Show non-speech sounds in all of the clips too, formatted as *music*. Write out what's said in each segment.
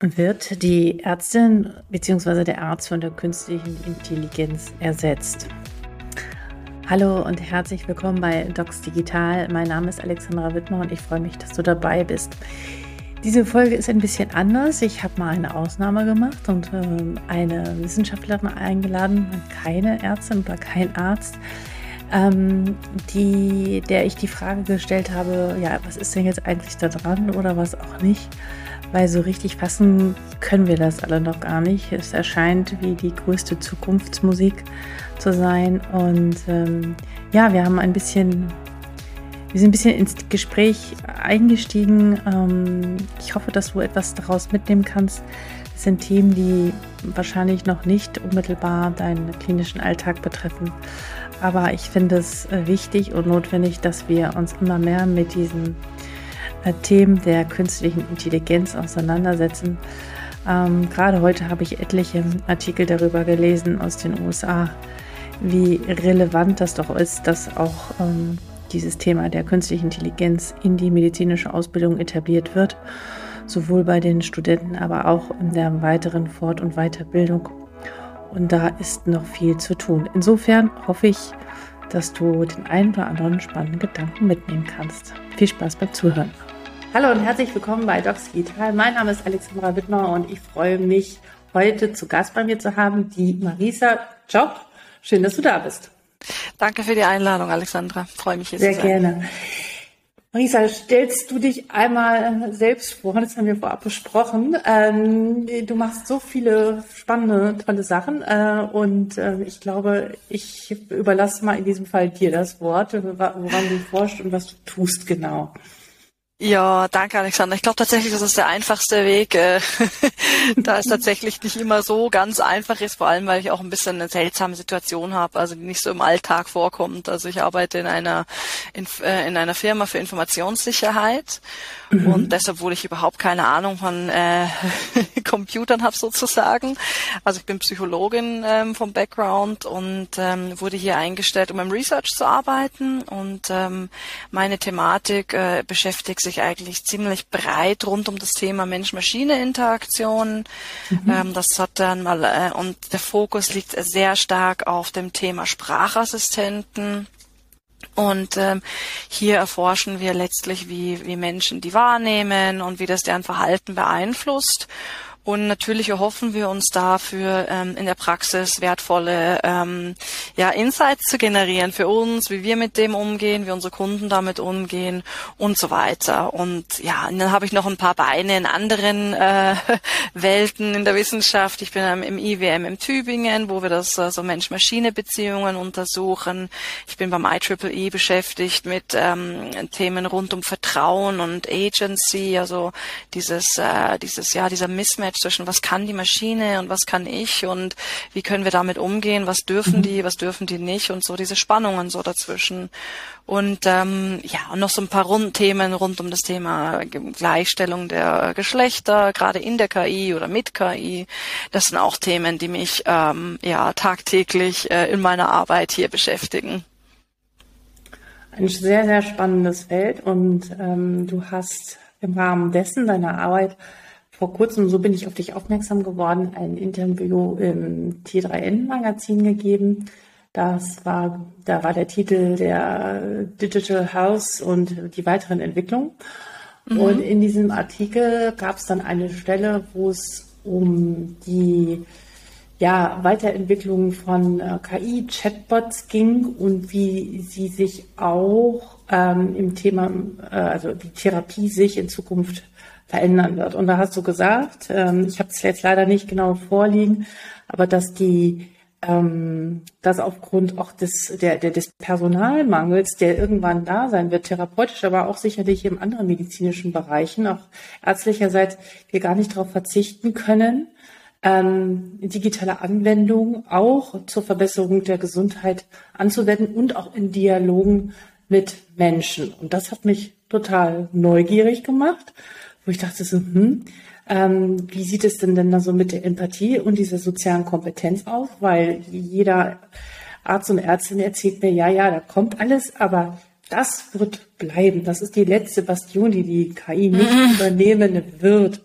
wird die Ärztin bzw. der Arzt von der künstlichen Intelligenz ersetzt. Hallo und herzlich willkommen bei Docs Digital. Mein Name ist Alexandra Wittmer und ich freue mich, dass du dabei bist. Diese Folge ist ein bisschen anders. Ich habe mal eine Ausnahme gemacht und äh, eine Wissenschaftlerin eingeladen, keine Ärztin oder kein Arzt, ähm, die, der ich die Frage gestellt habe, ja, was ist denn jetzt eigentlich da dran oder was auch nicht? Weil so richtig fassen können wir das alle noch gar nicht. Es erscheint wie die größte Zukunftsmusik zu sein. Und ähm, ja, wir haben ein bisschen, wir sind ein bisschen ins Gespräch eingestiegen. Ähm, ich hoffe, dass du etwas daraus mitnehmen kannst. Das sind Themen, die wahrscheinlich noch nicht unmittelbar deinen klinischen Alltag betreffen. Aber ich finde es äh, wichtig und notwendig, dass wir uns immer mehr mit diesen Themen der künstlichen Intelligenz auseinandersetzen. Ähm, gerade heute habe ich etliche Artikel darüber gelesen aus den USA, wie relevant das doch ist, dass auch ähm, dieses Thema der künstlichen Intelligenz in die medizinische Ausbildung etabliert wird, sowohl bei den Studenten, aber auch in der weiteren Fort- und Weiterbildung. Und da ist noch viel zu tun. Insofern hoffe ich, dass du den einen oder anderen spannenden Gedanken mitnehmen kannst. Viel Spaß beim Zuhören. Hallo und herzlich willkommen bei Docs Digital. Mein Name ist Alexandra Wittmer und ich freue mich, heute zu Gast bei mir zu haben, die Marisa Job. Schön, dass du da bist. Danke für die Einladung, Alexandra. Freue mich hier Sehr zu sein. Sehr gerne. Marisa, stellst du dich einmal selbst vor? Das haben wir vorab besprochen. Ähm, du machst so viele spannende, tolle Sachen äh, und äh, ich glaube, ich überlasse mal in diesem Fall dir das Wort, woran du forschst und was du tust genau. Ja, danke Alexander. Ich glaube tatsächlich, das ist der einfachste Weg, äh, *laughs* da es tatsächlich nicht immer so ganz einfach ist, vor allem weil ich auch ein bisschen eine seltsame Situation habe, also die nicht so im Alltag vorkommt. Also ich arbeite in einer in, äh, in einer Firma für Informationssicherheit mhm. und deshalb, obwohl ich überhaupt keine Ahnung von äh, *laughs* Computern habe sozusagen. Also ich bin Psychologin ähm, vom Background und ähm, wurde hier eingestellt, um im Research zu arbeiten und ähm, meine Thematik äh, beschäftigt sich eigentlich ziemlich breit rund um das Thema Mensch-Maschine-Interaktion. Mhm. Ähm, das hat dann mal, äh, und der Fokus liegt sehr stark auf dem Thema Sprachassistenten. Und ähm, hier erforschen wir letztlich, wie, wie Menschen die wahrnehmen und wie das deren Verhalten beeinflusst. Und natürlich erhoffen wir uns dafür ähm, in der Praxis wertvolle ja, Insights zu generieren für uns, wie wir mit dem umgehen, wie unsere Kunden damit umgehen und so weiter. Und ja, und dann habe ich noch ein paar Beine in anderen äh, *laughs* Welten in der Wissenschaft. Ich bin ähm, im IWM in Tübingen, wo wir das äh, so Mensch-Maschine-Beziehungen untersuchen. Ich bin beim IEEE beschäftigt mit ähm, Themen rund um Vertrauen und Agency, also dieses, äh, dieses, ja, dieser Mismatch zwischen was kann die Maschine und was kann ich und wie können wir damit umgehen, was dürfen mhm. die, was dürfen die nicht und so diese Spannungen so dazwischen. Und ähm, ja, und noch so ein paar Rundthemen rund um das Thema Gleichstellung der Geschlechter, gerade in der KI oder mit KI. Das sind auch Themen, die mich ähm, ja tagtäglich äh, in meiner Arbeit hier beschäftigen. Ein sehr, sehr spannendes Feld und ähm, du hast im Rahmen dessen deiner Arbeit vor kurzem, so bin ich auf dich aufmerksam geworden, ein Interview im T3N-Magazin gegeben. Das war, da war der Titel der Digital House und die weiteren Entwicklungen. Mhm. Und in diesem Artikel gab es dann eine Stelle, wo es um die ja, Weiterentwicklung von äh, KI-Chatbots ging und wie sie sich auch ähm, im Thema, äh, also die Therapie sich in Zukunft verändern wird. Und da hast du gesagt, ähm, ich habe es jetzt leider nicht genau vorliegen, aber dass die ähm, dass aufgrund auch des, der, der, des Personalmangels, der irgendwann da sein wird, therapeutisch, aber auch sicherlich in anderen medizinischen Bereichen, auch ärztlicherseits, wir gar nicht darauf verzichten können, ähm, digitale Anwendungen auch zur Verbesserung der Gesundheit anzuwenden und auch in Dialogen mit Menschen. Und das hat mich total neugierig gemacht wo ich dachte so, hm, ähm, wie sieht es denn denn da so mit der Empathie und dieser sozialen Kompetenz aus? Weil jeder Arzt und Ärztin erzählt mir, ja, ja, da kommt alles, aber das wird bleiben. Das ist die letzte Bastion, die die KI nicht mhm. übernehmen wird.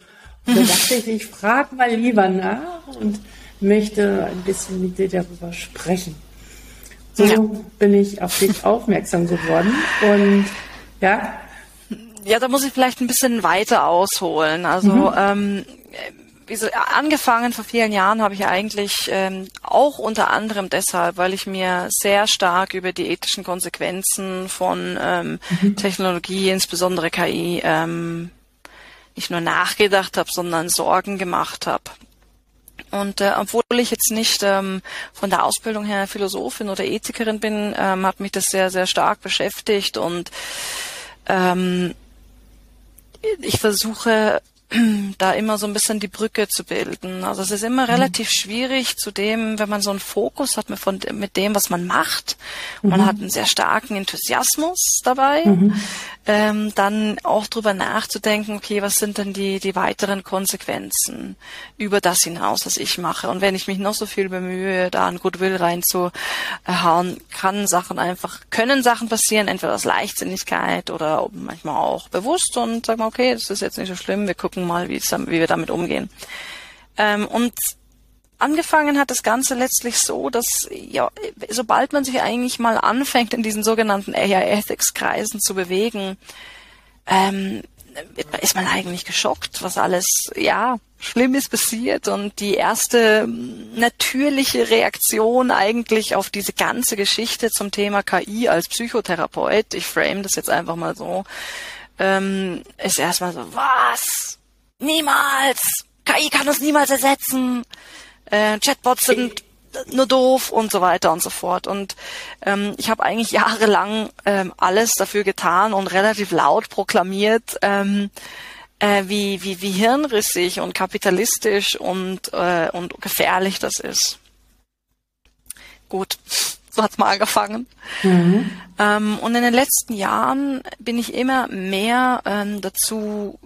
Da dachte ich, ich frage mal lieber nach und möchte ein bisschen mit dir darüber sprechen. So ja. bin ich auf dich aufmerksam geworden und ja. Ja, da muss ich vielleicht ein bisschen weiter ausholen. Also mhm. ähm, wie so, angefangen vor vielen Jahren habe ich eigentlich ähm, auch unter anderem deshalb, weil ich mir sehr stark über die ethischen Konsequenzen von ähm, mhm. Technologie, insbesondere KI, ähm, nicht nur nachgedacht habe, sondern Sorgen gemacht habe. Und äh, obwohl ich jetzt nicht ähm, von der Ausbildung her Philosophin oder Ethikerin bin, ähm, hat mich das sehr, sehr stark beschäftigt und ähm, ich versuche *clears throat* da immer so ein bisschen die Brücke zu bilden. Also es ist immer mhm. relativ schwierig zu dem, wenn man so einen Fokus hat mit, von, mit dem, was man macht. Mhm. Man hat einen sehr starken Enthusiasmus dabei. Mhm. Ähm, dann auch drüber nachzudenken, okay, was sind denn die, die weiteren Konsequenzen über das hinaus, was ich mache? Und wenn ich mich noch so viel bemühe, da ein Goodwill reinzuhauen, kann Sachen einfach, können Sachen passieren, entweder aus Leichtsinnigkeit oder manchmal auch bewusst und sagen okay, das ist jetzt nicht so schlimm, wir gucken mal, wie, wie wir damit umgehen. Ähm, und angefangen hat das Ganze letztlich so, dass ja, sobald man sich eigentlich mal anfängt, in diesen sogenannten AI Ethics Kreisen zu bewegen, ähm, ist man eigentlich geschockt, was alles, ja, Schlimmes passiert. Und die erste natürliche Reaktion eigentlich auf diese ganze Geschichte zum Thema KI als Psychotherapeut, ich frame das jetzt einfach mal so, ähm, ist erstmal so, was? niemals, KI kann uns niemals ersetzen, äh, Chatbots sind nur doof und so weiter und so fort. Und ähm, ich habe eigentlich jahrelang ähm, alles dafür getan und relativ laut proklamiert, ähm, äh, wie, wie, wie hirnrissig und kapitalistisch und, äh, und gefährlich das ist. Gut, so hat's mal angefangen. Mhm. Ähm, und in den letzten Jahren bin ich immer mehr ähm, dazu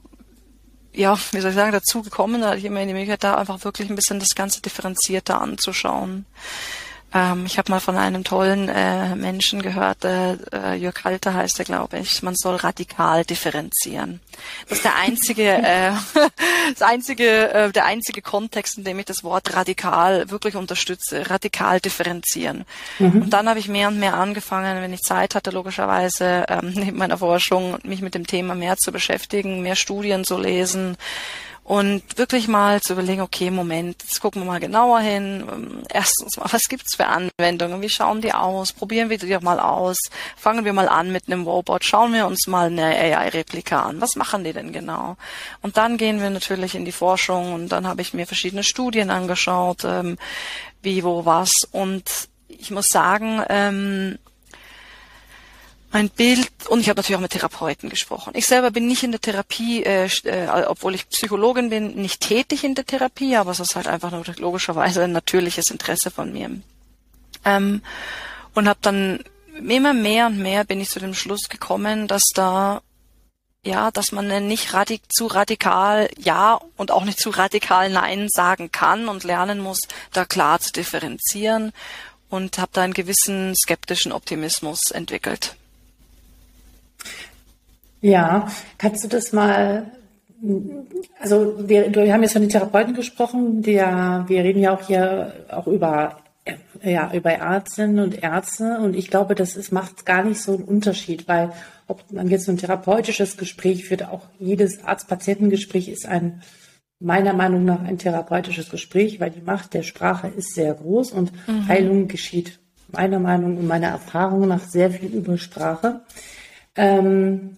ja, wie soll ich sagen, dazu gekommen, da hatte ich immer die Möglichkeit, da einfach wirklich ein bisschen das Ganze differenzierter anzuschauen. Ähm, ich habe mal von einem tollen äh, Menschen gehört, äh, äh, Jörg Halter heißt er, glaube ich. Man soll radikal differenzieren. Das ist der einzige, *laughs* äh, *laughs* das einzige, äh, der einzige Kontext, in dem ich das Wort radikal wirklich unterstütze. Radikal differenzieren. Mhm. Und dann habe ich mehr und mehr angefangen, wenn ich Zeit hatte, logischerweise ähm, *laughs* neben meiner Forschung, mich mit dem Thema mehr zu beschäftigen, mehr Studien zu lesen und wirklich mal zu überlegen, okay, Moment, jetzt gucken wir mal genauer hin. Erstens mal, was gibt's für Anwendungen? Wie schauen die aus? Probieren wir die doch mal aus. Fangen wir mal an mit einem Robot. Schauen wir uns mal eine AI-Replika an. Was machen die denn genau? Und dann gehen wir natürlich in die Forschung und dann habe ich mir verschiedene Studien angeschaut, ähm, wie, wo, was. Und ich muss sagen, ähm, mein Bild und ich habe natürlich auch mit Therapeuten gesprochen. Ich selber bin nicht in der Therapie, äh, äh, obwohl ich Psychologin bin, nicht tätig in der Therapie, aber es ist halt einfach logischerweise ein natürliches Interesse von mir. Ähm, und habe dann immer mehr und mehr bin ich zu dem Schluss gekommen, dass da ja, dass man nicht radik zu radikal ja und auch nicht zu radikal nein sagen kann und lernen muss, da klar zu differenzieren und habe da einen gewissen skeptischen Optimismus entwickelt. Ja, kannst du das mal, also wir, wir haben jetzt von den Therapeuten gesprochen, der, wir reden ja auch hier auch über ja, über Ärztinnen und Ärzte und ich glaube, das ist, macht gar nicht so einen Unterschied, weil ob man jetzt so ein therapeutisches Gespräch führt, auch jedes Arzt-Patientengespräch ist ein, meiner Meinung nach ein therapeutisches Gespräch, weil die Macht der Sprache ist sehr groß und mhm. Heilung geschieht meiner Meinung und meiner Erfahrung nach sehr viel über Sprache. Ähm,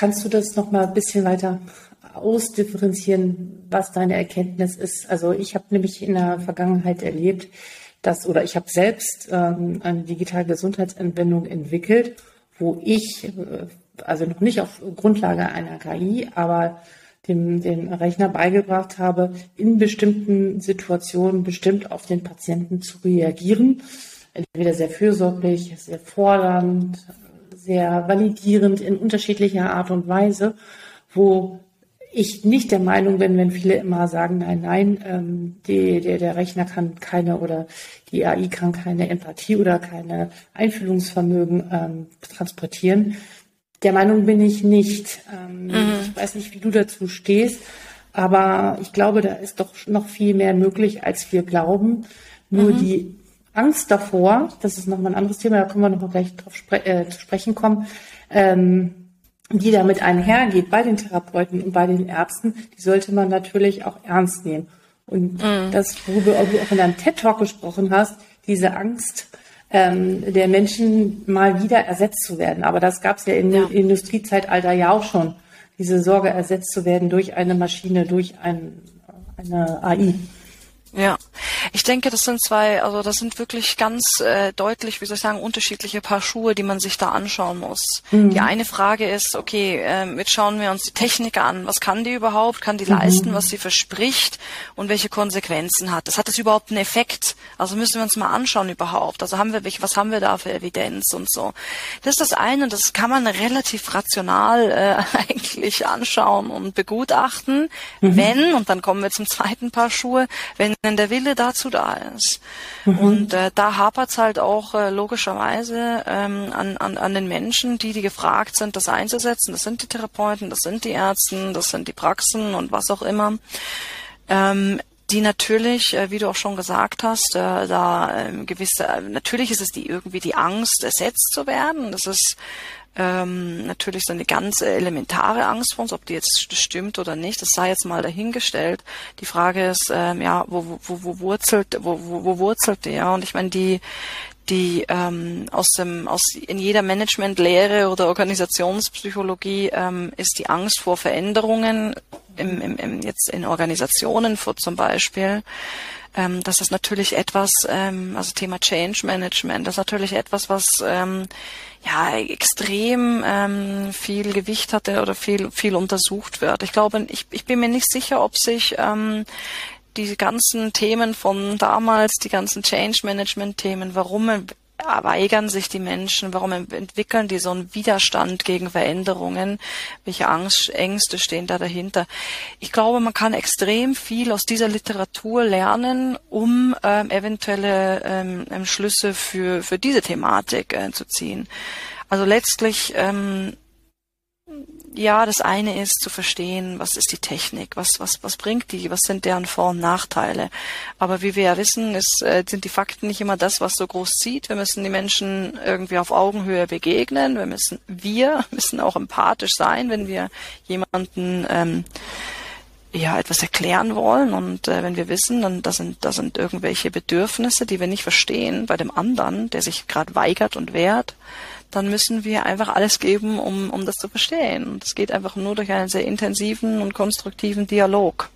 Kannst du das noch mal ein bisschen weiter ausdifferenzieren, was deine Erkenntnis ist? Also ich habe nämlich in der Vergangenheit erlebt, dass oder ich habe selbst ähm, eine digitale Gesundheitsanwendung entwickelt, wo ich äh, also noch nicht auf Grundlage einer KI, aber dem, dem Rechner beigebracht habe, in bestimmten Situationen bestimmt auf den Patienten zu reagieren. Entweder sehr fürsorglich, sehr fordernd, sehr validierend in unterschiedlicher Art und Weise, wo ich nicht der Meinung bin, wenn viele immer sagen, nein, nein, ähm, die, der, der Rechner kann keine oder die AI kann keine Empathie oder keine Einfühlungsvermögen ähm, transportieren. Der Meinung bin ich nicht. Ähm, mhm. Ich weiß nicht, wie du dazu stehst, Aber ich glaube, da ist doch noch viel mehr möglich, als wir glauben. Nur mhm. die Angst davor, das ist nochmal ein anderes Thema, da können wir nochmal gleich drauf spre äh, zu sprechen kommen, ähm, die damit einhergeht bei den Therapeuten und bei den Ärzten, die sollte man natürlich auch ernst nehmen. Und mhm. das, worüber du auch in deinem TED-Talk gesprochen hast, diese Angst ähm, der Menschen mal wieder ersetzt zu werden. Aber das gab es ja im ja. Industriezeitalter ja auch schon, diese Sorge ersetzt zu werden durch eine Maschine, durch ein, eine AI. Ja, ich denke, das sind zwei, also das sind wirklich ganz äh, deutlich, wie soll ich sagen, unterschiedliche Paar Schuhe, die man sich da anschauen muss. Mhm. Die eine Frage ist, okay, äh, jetzt schauen wir uns die Technik an. Was kann die überhaupt? Kann die mhm. leisten, was sie verspricht? Und welche Konsequenzen hat? Das hat das überhaupt einen Effekt? Also müssen wir uns mal anschauen überhaupt. Also haben wir, was haben wir da für Evidenz und so? Das ist das eine und das kann man relativ rational äh, *laughs* eigentlich anschauen und begutachten, mhm. wenn, und dann kommen wir zum zweiten Paar Schuhe, wenn wenn der Wille dazu da ist. Mhm. Und äh, da hapert es halt auch äh, logischerweise ähm, an, an, an den Menschen, die, die gefragt sind, das einzusetzen. Das sind die Therapeuten, das sind die Ärzte, das sind die Praxen und was auch immer. Ähm, die natürlich, äh, wie du auch schon gesagt hast, äh, da äh, gewisse, äh, natürlich ist es die irgendwie die Angst, ersetzt zu werden. Das ist ähm, natürlich so eine ganz elementare Angst vor uns, ob die jetzt stimmt oder nicht, das sei jetzt mal dahingestellt. Die Frage ist, ähm, ja, wo, wo, wo wurzelt, wo, wo, wo wurzelt die, ja? Und ich meine, die, die ähm, aus dem aus in jeder Managementlehre oder Organisationspsychologie ähm, ist die Angst vor Veränderungen im, im, im jetzt in Organisationen vor zum Beispiel ähm, das ist natürlich etwas ähm, also Thema Change Management das ist natürlich etwas was ähm, ja extrem ähm, viel Gewicht hatte oder viel viel untersucht wird. Ich glaube, ich, ich bin mir nicht sicher, ob sich ähm, die ganzen Themen von damals, die ganzen Change Management Themen, warum weigern sich die Menschen, warum entwickeln die so einen Widerstand gegen Veränderungen, welche Angst, Ängste stehen da dahinter. Ich glaube, man kann extrem viel aus dieser Literatur lernen, um ähm, eventuelle ähm, ähm Schlüsse für, für diese Thematik äh, zu ziehen. Also letztlich ähm, ja, das eine ist zu verstehen, was ist die Technik, was, was, was bringt die, was sind deren Vor- und Nachteile. Aber wie wir ja wissen, ist, äh, sind die Fakten nicht immer das, was so groß zieht. Wir müssen die Menschen irgendwie auf Augenhöhe begegnen. Wir müssen, wir *laughs* müssen auch empathisch sein, wenn wir jemanden ähm, ja etwas erklären wollen und äh, wenn wir wissen, dann das sind das sind irgendwelche Bedürfnisse, die wir nicht verstehen bei dem anderen, der sich gerade weigert und wehrt, dann müssen wir einfach alles geben, um, um das zu verstehen. Und es geht einfach nur durch einen sehr intensiven und konstruktiven Dialog.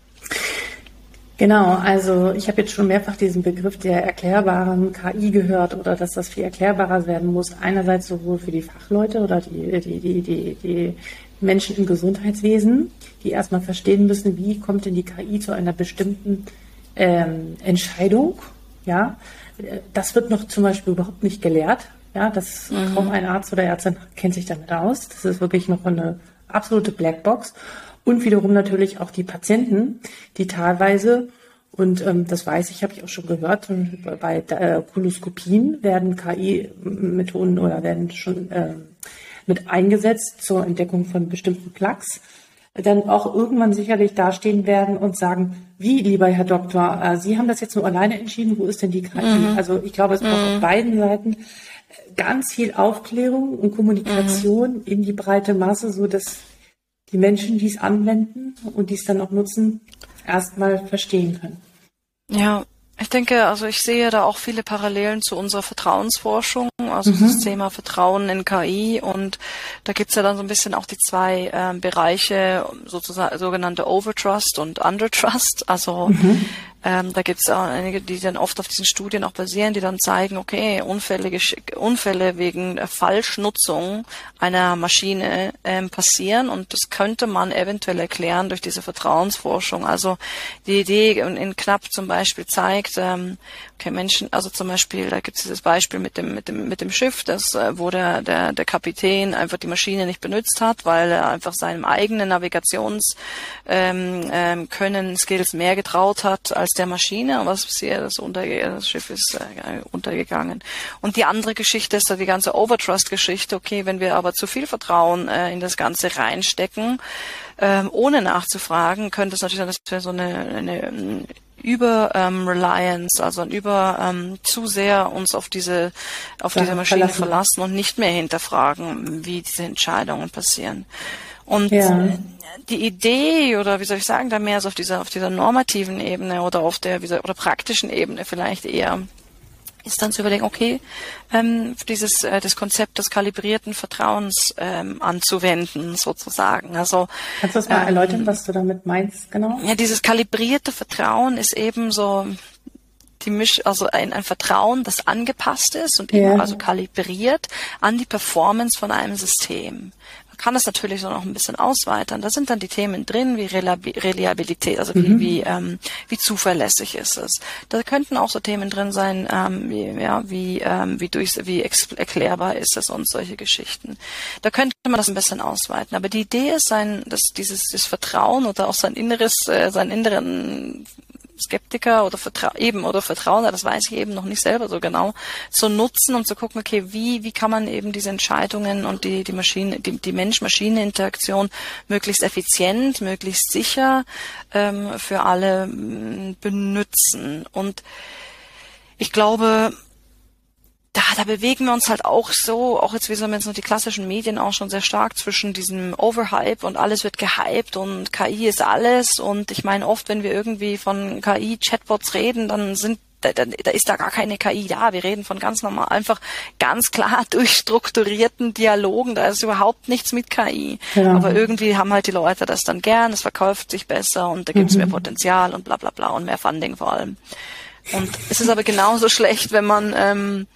Genau, also ich habe jetzt schon mehrfach diesen Begriff der erklärbaren KI gehört oder dass das viel erklärbarer werden muss. Einerseits sowohl für die Fachleute oder die, die, die, die, die Menschen im Gesundheitswesen, die erstmal verstehen müssen, wie kommt denn die KI zu einer bestimmten ähm, Entscheidung. Ja, das wird noch zum Beispiel überhaupt nicht gelehrt. Ja, das mhm. kaum ein Arzt oder Ärztin kennt sich damit aus. Das ist wirklich noch eine absolute Blackbox. Und wiederum natürlich auch die Patienten, die teilweise, und ähm, das weiß ich, habe ich auch schon gehört, bei äh, Koloskopien werden KI-Methoden oder werden schon äh, mit eingesetzt zur Entdeckung von bestimmten Plaques, dann auch irgendwann sicherlich dastehen werden und sagen, wie, lieber Herr Doktor, äh, Sie haben das jetzt nur alleine entschieden, wo ist denn die KI? Mhm. Also ich glaube, es braucht mhm. auf beiden Seiten ganz viel Aufklärung und Kommunikation mhm. in die breite Masse, so dass die Menschen, die es anwenden und die es dann auch nutzen, erstmal verstehen können. Ja, ich denke, also ich sehe da auch viele Parallelen zu unserer Vertrauensforschung, also mhm. das Thema Vertrauen in KI und da gibt's ja dann so ein bisschen auch die zwei äh, Bereiche, sozusagen sogenannte Overtrust und Undertrust. Also mhm. Ähm, da gibt es auch einige, die dann oft auf diesen Studien auch basieren, die dann zeigen, okay, Unfälle, Unfälle wegen Falschnutzung einer Maschine ähm, passieren und das könnte man eventuell erklären durch diese Vertrauensforschung. Also die Idee in, in Knapp zum Beispiel zeigt, ähm, okay, Menschen, also zum Beispiel, da gibt es dieses Beispiel mit dem, mit dem, mit dem Schiff, das, äh, wo der, der, der Kapitän einfach die Maschine nicht benutzt hat, weil er einfach seinem eigenen Navigations ähm, ähm, Können, Skills mehr getraut hat als der Maschine und was passiert, das, unterge das Schiff ist äh, untergegangen. Und die andere Geschichte ist da die ganze Overtrust-Geschichte. Okay, wenn wir aber zu viel Vertrauen äh, in das Ganze reinstecken, ähm, ohne nachzufragen, könnte es natürlich sein, dass wir so eine, eine über ähm, Reliance, also über ähm, zu sehr uns auf diese auf ja, diese Maschine verlassen. verlassen und nicht mehr hinterfragen, wie diese Entscheidungen passieren. Und ja. Die Idee oder wie soll ich sagen, da mehr so auf dieser auf dieser normativen Ebene oder auf der wie soll, oder praktischen Ebene vielleicht eher ist dann zu überlegen, okay, ähm, dieses äh, das Konzept des kalibrierten Vertrauens ähm, anzuwenden, sozusagen. Also kannst du das mal ähm, erläutern, was du damit meinst, genau? Ja, dieses kalibrierte Vertrauen ist eben so die Misch, also ein, ein Vertrauen, das angepasst ist und eben also kalibriert an die Performance von einem System kann es natürlich so noch ein bisschen ausweitern. Da sind dann die Themen drin, wie Reliabilität, also wie, mhm. wie, ähm, wie zuverlässig ist es. Da könnten auch so Themen drin sein, ähm, wie, ja, wie, ähm, wie, durch, wie erklärbar ist es und solche Geschichten. Da könnte man das ein bisschen ausweiten. Aber die Idee ist sein, dass dieses das Vertrauen oder auch sein inneres, äh, seinen inneren Skeptiker oder Vertra eben oder Vertrauen, das weiß ich eben noch nicht selber so genau, zu nutzen, um zu gucken, okay, wie, wie kann man eben diese Entscheidungen und die, die Maschine, die, die Mensch-Maschine-Interaktion möglichst effizient, möglichst sicher ähm, für alle mm, benutzen. Und ich glaube, da, da bewegen wir uns halt auch so, auch jetzt wie so jetzt noch die klassischen Medien auch schon sehr stark zwischen diesem Overhype und alles wird gehypt und KI ist alles und ich meine oft, wenn wir irgendwie von KI-Chatbots reden, dann sind da, da, da ist da gar keine KI da. Wir reden von ganz normal, einfach ganz klar *laughs* durchstrukturierten Dialogen. Da ist überhaupt nichts mit KI. Ja. Aber irgendwie haben halt die Leute das dann gern. Es verkauft sich besser und da gibt es mhm. mehr Potenzial und bla bla bla und mehr Funding vor allem. Und es ist aber genauso *laughs* schlecht, wenn man ähm,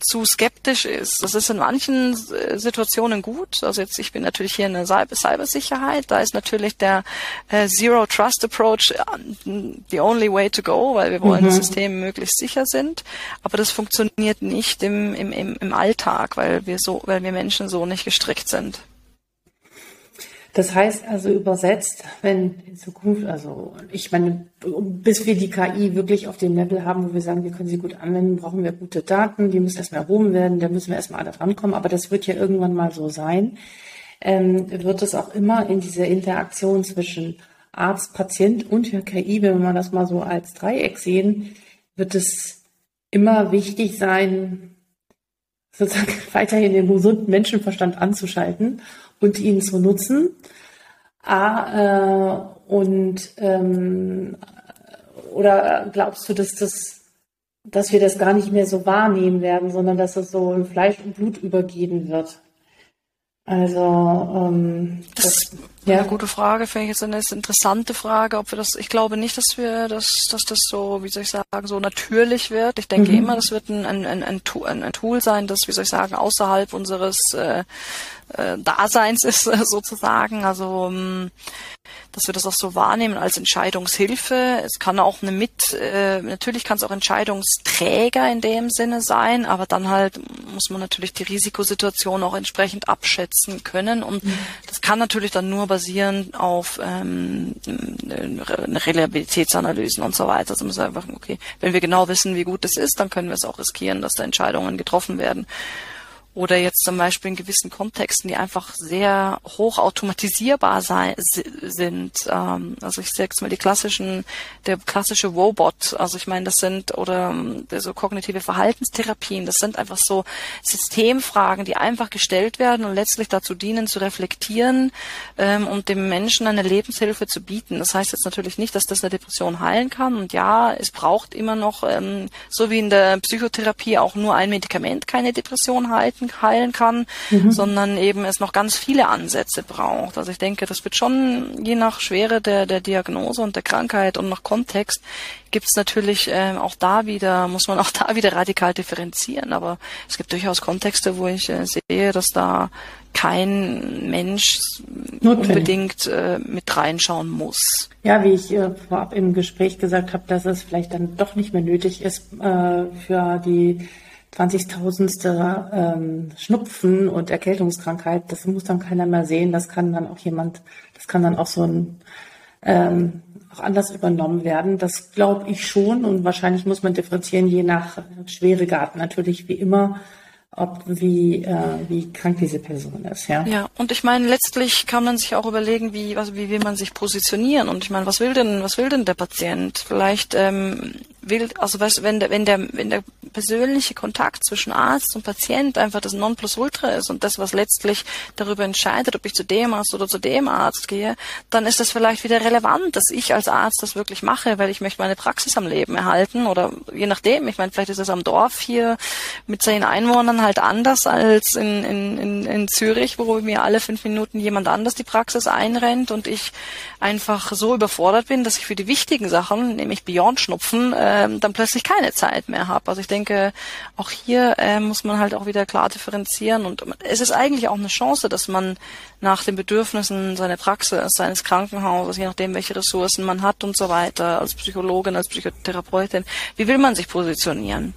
zu skeptisch ist. Das ist in manchen äh, Situationen gut. Also jetzt, ich bin natürlich hier in der Cyber Cybersicherheit. Da ist natürlich der äh, Zero Trust Approach äh, the only way to go, weil wir wollen, mhm. dass Systeme möglichst sicher sind. Aber das funktioniert nicht im, im, im, im Alltag, weil wir so, weil wir Menschen so nicht gestrickt sind. Das heißt also übersetzt, wenn in Zukunft, also ich meine, bis wir die KI wirklich auf dem Level haben, wo wir sagen, wir können sie gut anwenden, brauchen wir gute Daten, die müssen erstmal erhoben werden, da müssen wir erstmal alle drankommen, aber das wird ja irgendwann mal so sein, ähm, wird es auch immer in dieser Interaktion zwischen Arzt, Patient und KI, wenn wir das mal so als Dreieck sehen, wird es immer wichtig sein, sozusagen *laughs* weiterhin den gesunden Menschenverstand anzuschalten und ihn zu nutzen. A, äh, und ähm, oder glaubst du, dass das dass wir das gar nicht mehr so wahrnehmen werden, sondern dass es so in Fleisch und Blut übergehen wird? Also ähm, das, das ist ja. eine gute Frage, finde ich jetzt eine interessante Frage, ob wir das. Ich glaube nicht, dass wir das, dass das so, wie soll ich sagen, so natürlich wird. Ich denke mhm. immer, das wird ein, ein, ein, ein, Tool sein, das, wie soll ich sagen, außerhalb unseres äh, äh, Daseins ist *laughs* sozusagen. Also ähm, dass wir das auch so wahrnehmen als Entscheidungshilfe. Es kann auch eine mit, äh, natürlich kann es auch Entscheidungsträger in dem Sinne sein, aber dann halt muss man natürlich die Risikosituation auch entsprechend abschätzen können und mhm. das kann natürlich dann nur basieren auf ähm, Reliabilitätsanalysen und so weiter. Also sagt einfach, okay, wenn wir genau wissen, wie gut es ist, dann können wir es auch riskieren, dass da Entscheidungen getroffen werden. Oder jetzt zum Beispiel in gewissen Kontexten, die einfach sehr hoch automatisierbar sei, sind. Ähm, also ich sage jetzt mal die klassischen, der klassische Robot. Also ich meine, das sind oder so kognitive Verhaltenstherapien. Das sind einfach so Systemfragen, die einfach gestellt werden und letztlich dazu dienen, zu reflektieren ähm, und dem Menschen eine Lebenshilfe zu bieten. Das heißt jetzt natürlich nicht, dass das eine Depression heilen kann. Und ja, es braucht immer noch, ähm, so wie in der Psychotherapie auch nur ein Medikament keine Depression halten heilen kann, mhm. sondern eben es noch ganz viele Ansätze braucht. Also ich denke, das wird schon je nach Schwere der, der Diagnose und der Krankheit und nach Kontext gibt es natürlich äh, auch da wieder, muss man *laughs* auch da wieder radikal differenzieren. Aber es gibt durchaus Kontexte, wo ich äh, sehe, dass da kein Mensch Notwendig. unbedingt äh, mit reinschauen muss. Ja, wie ich äh, vorab im Gespräch gesagt habe, dass es vielleicht dann doch nicht mehr nötig ist, äh, für die 20.000ste ähm, Schnupfen und Erkältungskrankheit, das muss dann keiner mehr sehen. Das kann dann auch jemand, das kann dann auch so ein ähm, auch anders übernommen werden. Das glaube ich schon und wahrscheinlich muss man differenzieren je nach Schweregrad natürlich wie immer ob wie äh, wie krank diese Person ist, ja. Ja, und ich meine, letztlich kann man sich auch überlegen, wie also wie will man sich positionieren und ich meine, was will denn was will denn der Patient? Vielleicht ähm, will also was, wenn der wenn der wenn der persönliche Kontakt zwischen Arzt und Patient einfach das Nonplusultra ist und das, was letztlich darüber entscheidet, ob ich zu dem Arzt oder zu dem Arzt gehe, dann ist das vielleicht wieder relevant, dass ich als Arzt das wirklich mache, weil ich möchte meine Praxis am Leben erhalten oder je nachdem. Ich meine, vielleicht ist es am Dorf hier mit zehn Einwohnern halt anders als in, in, in, in Zürich, wo mir alle fünf Minuten jemand anders die Praxis einrennt und ich einfach so überfordert bin, dass ich für die wichtigen Sachen, nämlich Beyond Schnupfen, äh, dann plötzlich keine Zeit mehr habe. Also ich denke, auch hier äh, muss man halt auch wieder klar differenzieren und es ist eigentlich auch eine Chance, dass man nach den Bedürfnissen seiner Praxis, seines Krankenhauses, je nachdem, welche Ressourcen man hat und so weiter, als Psychologin, als Psychotherapeutin, wie will man sich positionieren?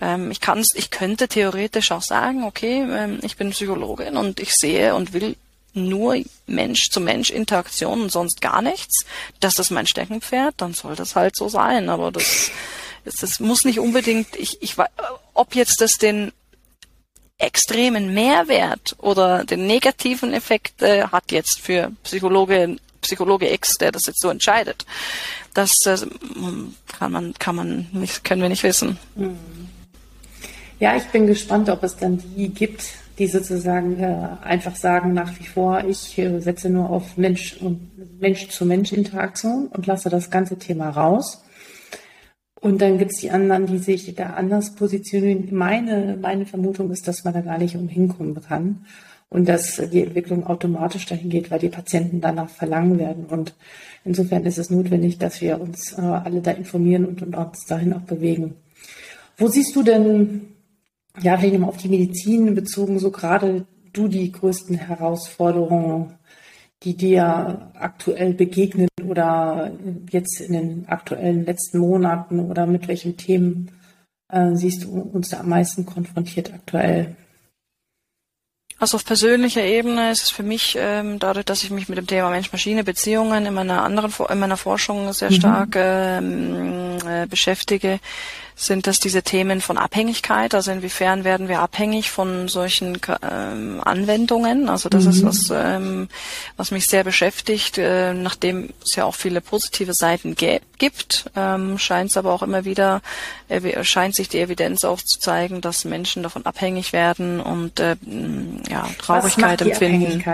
Ähm, ich kann ich könnte theoretisch auch sagen, okay, ähm, ich bin Psychologin und ich sehe und will nur Mensch zu Mensch Interaktion und sonst gar nichts. Das ist mein Steckenpferd, dann soll das halt so sein. Aber das, das muss nicht unbedingt, ich, ich, ob jetzt das den extremen Mehrwert oder den negativen Effekt äh, hat jetzt für Psychologe, Psychologe X, der das jetzt so entscheidet. Das äh, kann man, kann man nicht, können wir nicht wissen. Mhm. Ja, ich bin gespannt, ob es dann die gibt, die sozusagen äh, einfach sagen nach wie vor, ich äh, setze nur auf Mensch und Mensch-zu-Mensch-Interaktion und lasse das ganze Thema raus. Und dann gibt es die anderen, die sich da anders positionieren. Meine, meine Vermutung ist, dass man da gar nicht umhin kommen kann und dass die Entwicklung automatisch dahin geht, weil die Patienten danach verlangen werden. Und insofern ist es notwendig, dass wir uns äh, alle da informieren und, und uns dahin auch bewegen. Wo siehst du denn ja, vielleicht nochmal auf die Medizin bezogen, so gerade du die größten Herausforderungen, die dir aktuell begegnen oder jetzt in den aktuellen letzten Monaten oder mit welchen Themen äh, siehst du uns da am meisten konfrontiert aktuell? Also auf persönlicher Ebene ist es für mich, ähm, dadurch, dass ich mich mit dem Thema Mensch-Maschine-Beziehungen in meiner anderen, in meiner Forschung sehr mhm. stark ähm, äh, beschäftige, sind das diese Themen von Abhängigkeit? Also inwiefern werden wir abhängig von solchen ähm, Anwendungen? Also das mhm. ist was, ähm, was mich sehr beschäftigt. Äh, nachdem es ja auch viele positive Seiten gibt, ähm, scheint es aber auch immer wieder, äh, scheint sich die Evidenz auch zu zeigen, dass Menschen davon abhängig werden und äh, ja, Traurigkeit empfinden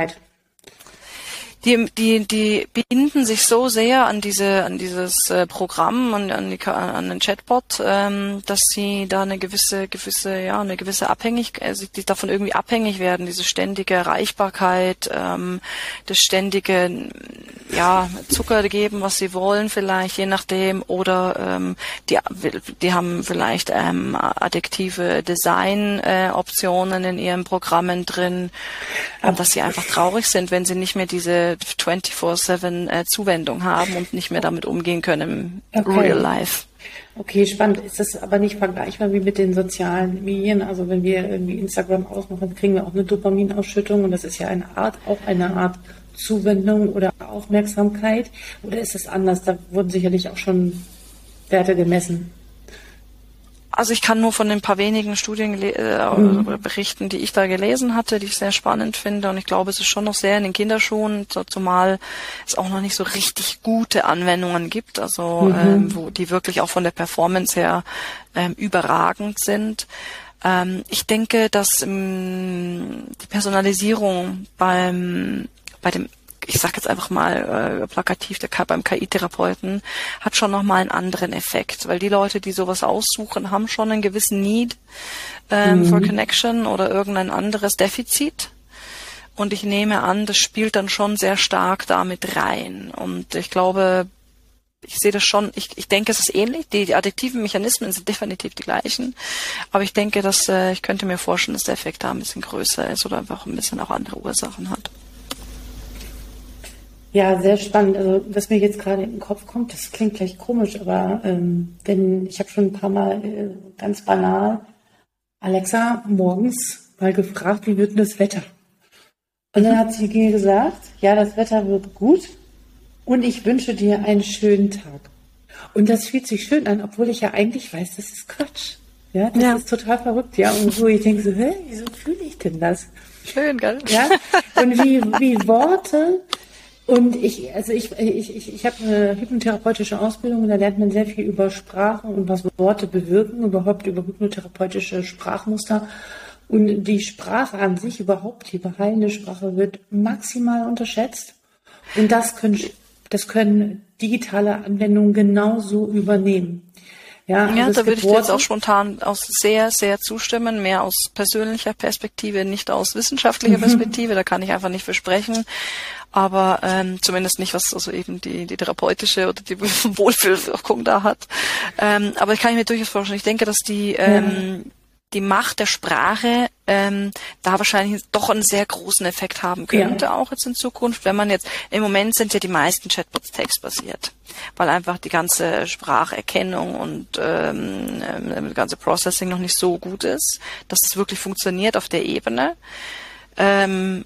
die, die, die binden sich so sehr an diese, an dieses äh, Programm und an, die, an den Chatbot, ähm, dass sie da eine gewisse, gewisse, ja, eine gewisse Abhängigkeit, also die davon irgendwie abhängig werden, diese ständige Erreichbarkeit, ähm, das ständige, ja, Zucker geben, was sie wollen, vielleicht, je nachdem, oder ähm, die, die haben vielleicht ähm, addiktive Design-Optionen äh, in ihren Programmen drin, und dass sie einfach traurig sind, wenn sie nicht mehr diese 24-7 äh, Zuwendung haben und nicht mehr damit umgehen können im okay. Real Life. Okay, spannend. Ist das aber nicht vergleichbar wie mit den sozialen Medien? Also wenn wir irgendwie Instagram ausmachen, kriegen wir auch eine Dopaminausschüttung und das ist ja eine Art, auch eine Art Zuwendung oder Aufmerksamkeit. Oder ist es anders? Da wurden sicherlich auch schon Werte gemessen. Also ich kann nur von den paar wenigen Studien äh, mhm. berichten, die ich da gelesen hatte, die ich sehr spannend finde. Und ich glaube, es ist schon noch sehr in den Kinderschuhen, zumal es auch noch nicht so richtig gute Anwendungen gibt, also mhm. ähm, wo die wirklich auch von der Performance her ähm, überragend sind. Ähm, ich denke, dass ähm, die Personalisierung beim bei dem ich sage jetzt einfach mal äh, plakativ, der beim KI-Therapeuten hat schon nochmal einen anderen Effekt, weil die Leute, die sowas aussuchen, haben schon einen gewissen Need ähm, mhm. for Connection oder irgendein anderes Defizit. Und ich nehme an, das spielt dann schon sehr stark damit rein. Und ich glaube, ich sehe das schon, ich, ich denke, es ist ähnlich. Die, die addiktiven Mechanismen sind definitiv die gleichen. Aber ich denke, dass äh, ich könnte mir vorstellen, dass der Effekt da ein bisschen größer ist oder einfach ein bisschen auch andere Ursachen hat. Ja, sehr spannend. Also was mir jetzt gerade in den Kopf kommt, das klingt gleich komisch, aber ähm, wenn ich habe schon ein paar Mal äh, ganz banal Alexa morgens mal gefragt, wie wird denn das Wetter? Und dann hat sie mir gesagt, ja, das Wetter wird gut, und ich wünsche dir einen schönen Tag. Und das fühlt sich schön an, obwohl ich ja eigentlich weiß, das ist Quatsch. Ja, das ja. ist total verrückt. Ja, und wo ich denke so, hä, wieso fühle ich denn das? Schön, gell? Ja, und wie, wie Worte und ich, also ich, ich, ich, ich habe eine hypnotherapeutische Ausbildung und da lernt man sehr viel über Sprache und was Worte bewirken, überhaupt über hypnotherapeutische Sprachmuster. Und die Sprache an sich, überhaupt die beheilende Sprache, wird maximal unterschätzt. Und das können, das können digitale Anwendungen genauso übernehmen. Ja, ja also da würde ich dir jetzt auch spontan aus sehr, sehr zustimmen, mehr aus persönlicher Perspektive, nicht aus wissenschaftlicher mhm. Perspektive, da kann ich einfach nicht versprechen aber ähm, zumindest nicht, was also eben die, die therapeutische oder die *laughs* Wohlfühlwirkung da hat. Ähm, aber ich kann ich mir durchaus vorstellen. Ich denke, dass die ähm, ja. die Macht der Sprache ähm, da wahrscheinlich doch einen sehr großen Effekt haben könnte, ja. auch jetzt in Zukunft, wenn man jetzt, im Moment sind ja die meisten Chatbots textbasiert, weil einfach die ganze Spracherkennung und ähm, ähm das ganze Processing noch nicht so gut ist, dass es wirklich funktioniert auf der Ebene. Ähm,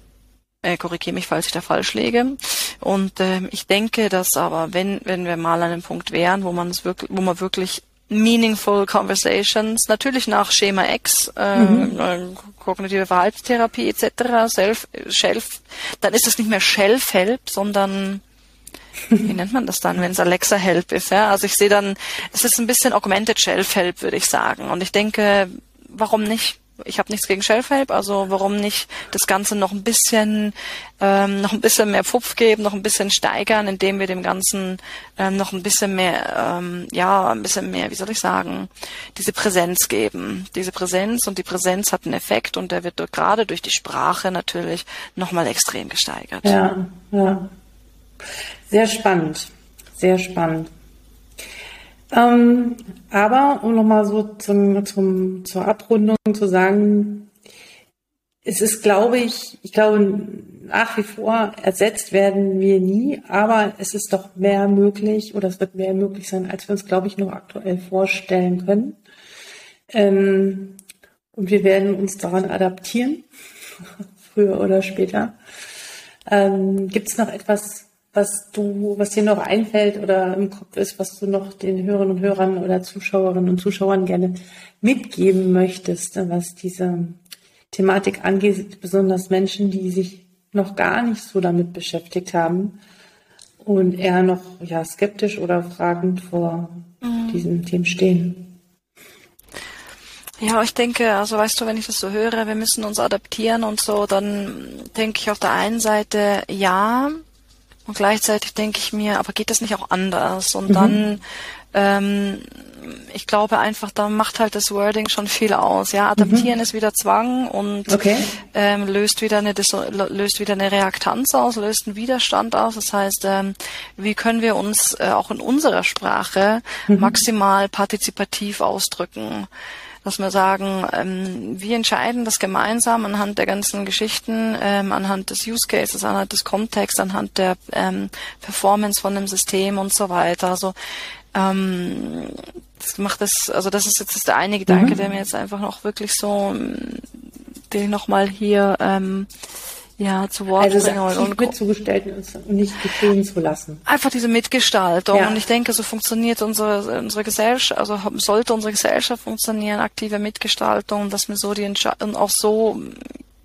äh, korrigiere mich, falls ich da falsch liege. Und ähm, ich denke, dass aber wenn wenn wir mal an einem Punkt wären, wo man es wirklich, wo man wirklich meaningful conversations, natürlich nach Schema X, äh, mhm. Äh, kognitive Verhaltenstherapie etc., Self, Shelf, dann ist es nicht mehr Shelf-Help, sondern wie nennt man das dann, wenn es Alexa Help ist? Ja? Also ich sehe dann, es ist ein bisschen Augmented Shelf Help, würde ich sagen. Und ich denke, warum nicht? Ich habe nichts gegen Shelf-Help, also warum nicht das Ganze noch ein bisschen, ähm, noch ein bisschen mehr Pfupf geben, noch ein bisschen steigern, indem wir dem Ganzen ähm, noch ein bisschen mehr, ähm, ja, ein bisschen mehr, wie soll ich sagen, diese Präsenz geben. Diese Präsenz und die Präsenz hat einen Effekt und der wird gerade durch die Sprache natürlich nochmal extrem gesteigert. Ja, ja. Sehr spannend. Sehr spannend. Ähm, aber um nochmal so zum, zum, zur Abrundung zu sagen, es ist, glaube ich, ich glaube, nach wie vor ersetzt werden wir nie, aber es ist doch mehr möglich oder es wird mehr möglich sein, als wir uns, glaube ich, noch aktuell vorstellen können. Ähm, und wir werden uns daran adaptieren, *laughs* früher oder später. Ähm, Gibt es noch etwas, was du, was dir noch einfällt oder im Kopf ist, was du noch den Hörern und Hörern oder Zuschauerinnen und Zuschauern gerne mitgeben möchtest, was diese Thematik angeht, besonders Menschen, die sich noch gar nicht so damit beschäftigt haben und eher noch ja, skeptisch oder fragend vor mhm. diesen Themen stehen. Ja, ich denke, also weißt du, wenn ich das so höre, wir müssen uns adaptieren und so, dann denke ich auf der einen Seite, ja, und gleichzeitig denke ich mir, aber geht das nicht auch anders? Und mhm. dann, ähm, ich glaube einfach, da macht halt das Wording schon viel aus. Ja, adaptieren mhm. ist wieder Zwang und okay. ähm, löst wieder eine löst wieder eine Reaktanz aus, löst einen Widerstand aus. Das heißt, ähm, wie können wir uns äh, auch in unserer Sprache mhm. maximal partizipativ ausdrücken? Dass wir sagen, ähm, wir entscheiden das gemeinsam anhand der ganzen Geschichten, ähm, anhand des Use Cases, anhand des Kontexts, anhand der ähm, Performance von dem System und so weiter. Also ähm, das macht das, also das ist jetzt der eine Gedanke, mhm. der mir jetzt einfach noch wirklich so, den ich nochmal hier ähm, ja, zu Wort also bringen und mitzugestalten und nicht geschehen zu lassen. Einfach diese Mitgestaltung. Ja. Und ich denke, so funktioniert unsere, unsere Gesellschaft, also sollte unsere Gesellschaft funktionieren, aktive Mitgestaltung, dass wir so die Entscheidung auch so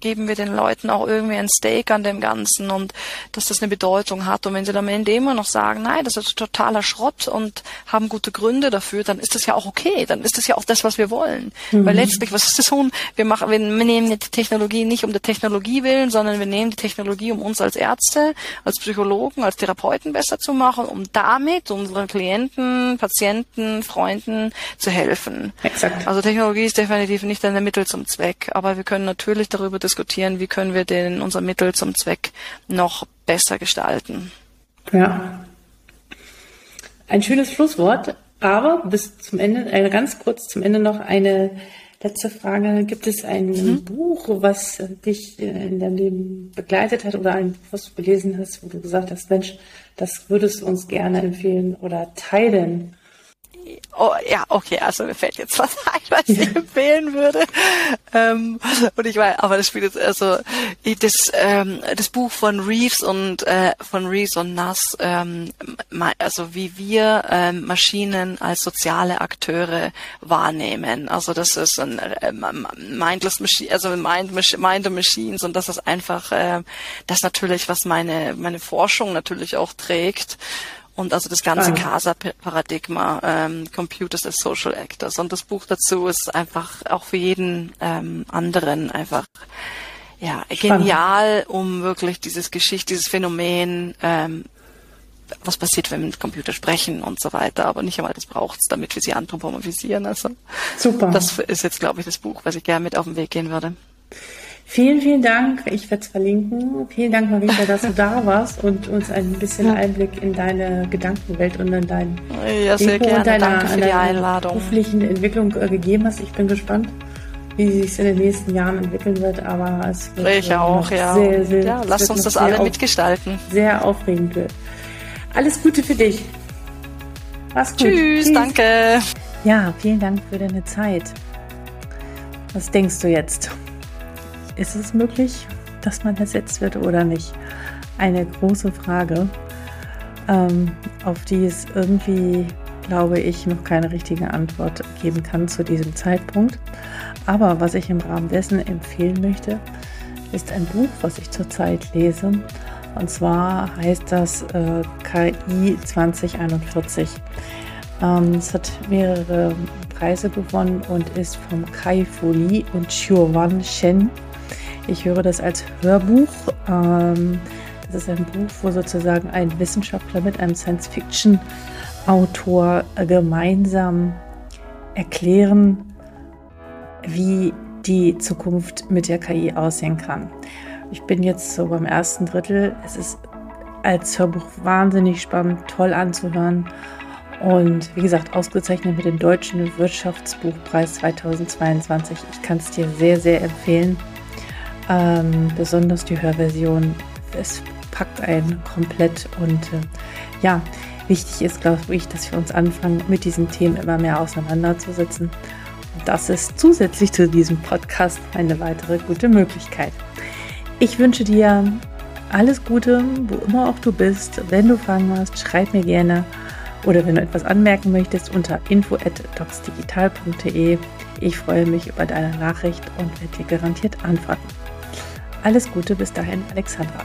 geben wir den Leuten auch irgendwie ein Stake an dem Ganzen und dass das eine Bedeutung hat. Und wenn sie dann am Ende immer noch sagen, nein, das ist totaler Schrott und haben gute Gründe dafür, dann ist das ja auch okay. Dann ist das ja auch das, was wir wollen. Mhm. Weil letztlich, was ist das so? Wir machen, wir, nehmen die Technologie nicht um der Technologie willen, sondern wir nehmen die Technologie, um uns als Ärzte, als Psychologen, als Therapeuten besser zu machen, um damit unseren Klienten, Patienten, Freunden zu helfen. Exakt. Also Technologie ist definitiv nicht ein Mittel zum Zweck, aber wir können natürlich darüber diskutieren, diskutieren, wie können wir den, unser Mittel zum Zweck noch besser gestalten. Ja. Ein schönes Schlusswort, aber bis zum Ende, eine ganz kurz zum Ende noch eine letzte Frage. Gibt es ein mhm. Buch, was dich in deinem Leben begleitet hat oder ein Buch, was du gelesen hast, wo du gesagt hast, Mensch, das würdest du uns gerne empfehlen oder teilen? Oh, ja, okay, also mir fällt jetzt was ein, *laughs* was ich empfehlen würde. Ähm, und ich weiß, aber das spielt jetzt also das ähm, das Buch von Reeves und äh, von Reeves und Nass, ähm, also wie wir ähm, Maschinen als soziale Akteure wahrnehmen. Also das ist ein äh, mindless Machine, also mind, mind Machines und das ist einfach äh, das natürlich, was meine meine Forschung natürlich auch trägt und also das ganze ah. CASA-Paradigma, ähm, Computers as Social Actors. Und das Buch dazu ist einfach auch für jeden ähm, anderen einfach ja genial, um wirklich dieses Geschicht, dieses Phänomen, ähm, was passiert, wenn wir mit Computer sprechen und so weiter. Aber nicht einmal das braucht's, damit wir sie anthropomorphisieren. Also super. Das ist jetzt, glaube ich, das Buch, was ich gerne mit auf den Weg gehen würde. Vielen, vielen Dank. Ich werde es verlinken. Vielen Dank, Marita, dass du da warst und uns ein bisschen Einblick in deine Gedankenwelt und in dein ja, sehr gerne. und deiner, Danke für die Einladung. beruflichen Entwicklung äh, gegeben hast. Ich bin gespannt, wie sich in den nächsten Jahren entwickeln wird, aber es wird ich auch, ja. sehr, sehr, ja, lass uns das alle mitgestalten. Sehr aufregend wird. Alles Gute für dich. Mach's gut. Tschüss, Tschüss, danke. Ja, vielen Dank für deine Zeit. Was denkst du jetzt? Ist es möglich, dass man ersetzt wird oder nicht? Eine große Frage, ähm, auf die es irgendwie, glaube ich, noch keine richtige Antwort geben kann zu diesem Zeitpunkt. Aber was ich im Rahmen dessen empfehlen möchte, ist ein Buch, was ich zurzeit lese. Und zwar heißt das äh, KI 2041. Ähm, es hat mehrere Preise gewonnen und ist vom Kai Fu Li und Xiuwan Shen ich höre das als Hörbuch. Ähm, das ist ein Buch, wo sozusagen ein Wissenschaftler mit einem Science-Fiction-Autor gemeinsam erklären, wie die Zukunft mit der KI aussehen kann. Ich bin jetzt so beim ersten Drittel. Es ist als Hörbuch wahnsinnig spannend, toll anzuhören. Und wie gesagt, ausgezeichnet mit dem Deutschen Wirtschaftsbuchpreis 2022. Ich kann es dir sehr, sehr empfehlen. Ähm, besonders die Hörversion, es packt einen komplett und äh, ja, wichtig ist, glaube ich, dass wir uns anfangen, mit diesen Themen immer mehr auseinanderzusetzen. Und das ist zusätzlich zu diesem Podcast eine weitere gute Möglichkeit. Ich wünsche dir alles Gute, wo immer auch du bist. Wenn du Fragen hast, schreib mir gerne oder wenn du etwas anmerken möchtest unter info@docsdigital.de. Ich freue mich über deine Nachricht und werde dir garantiert antworten. Alles Gute bis dahin, Alexandra.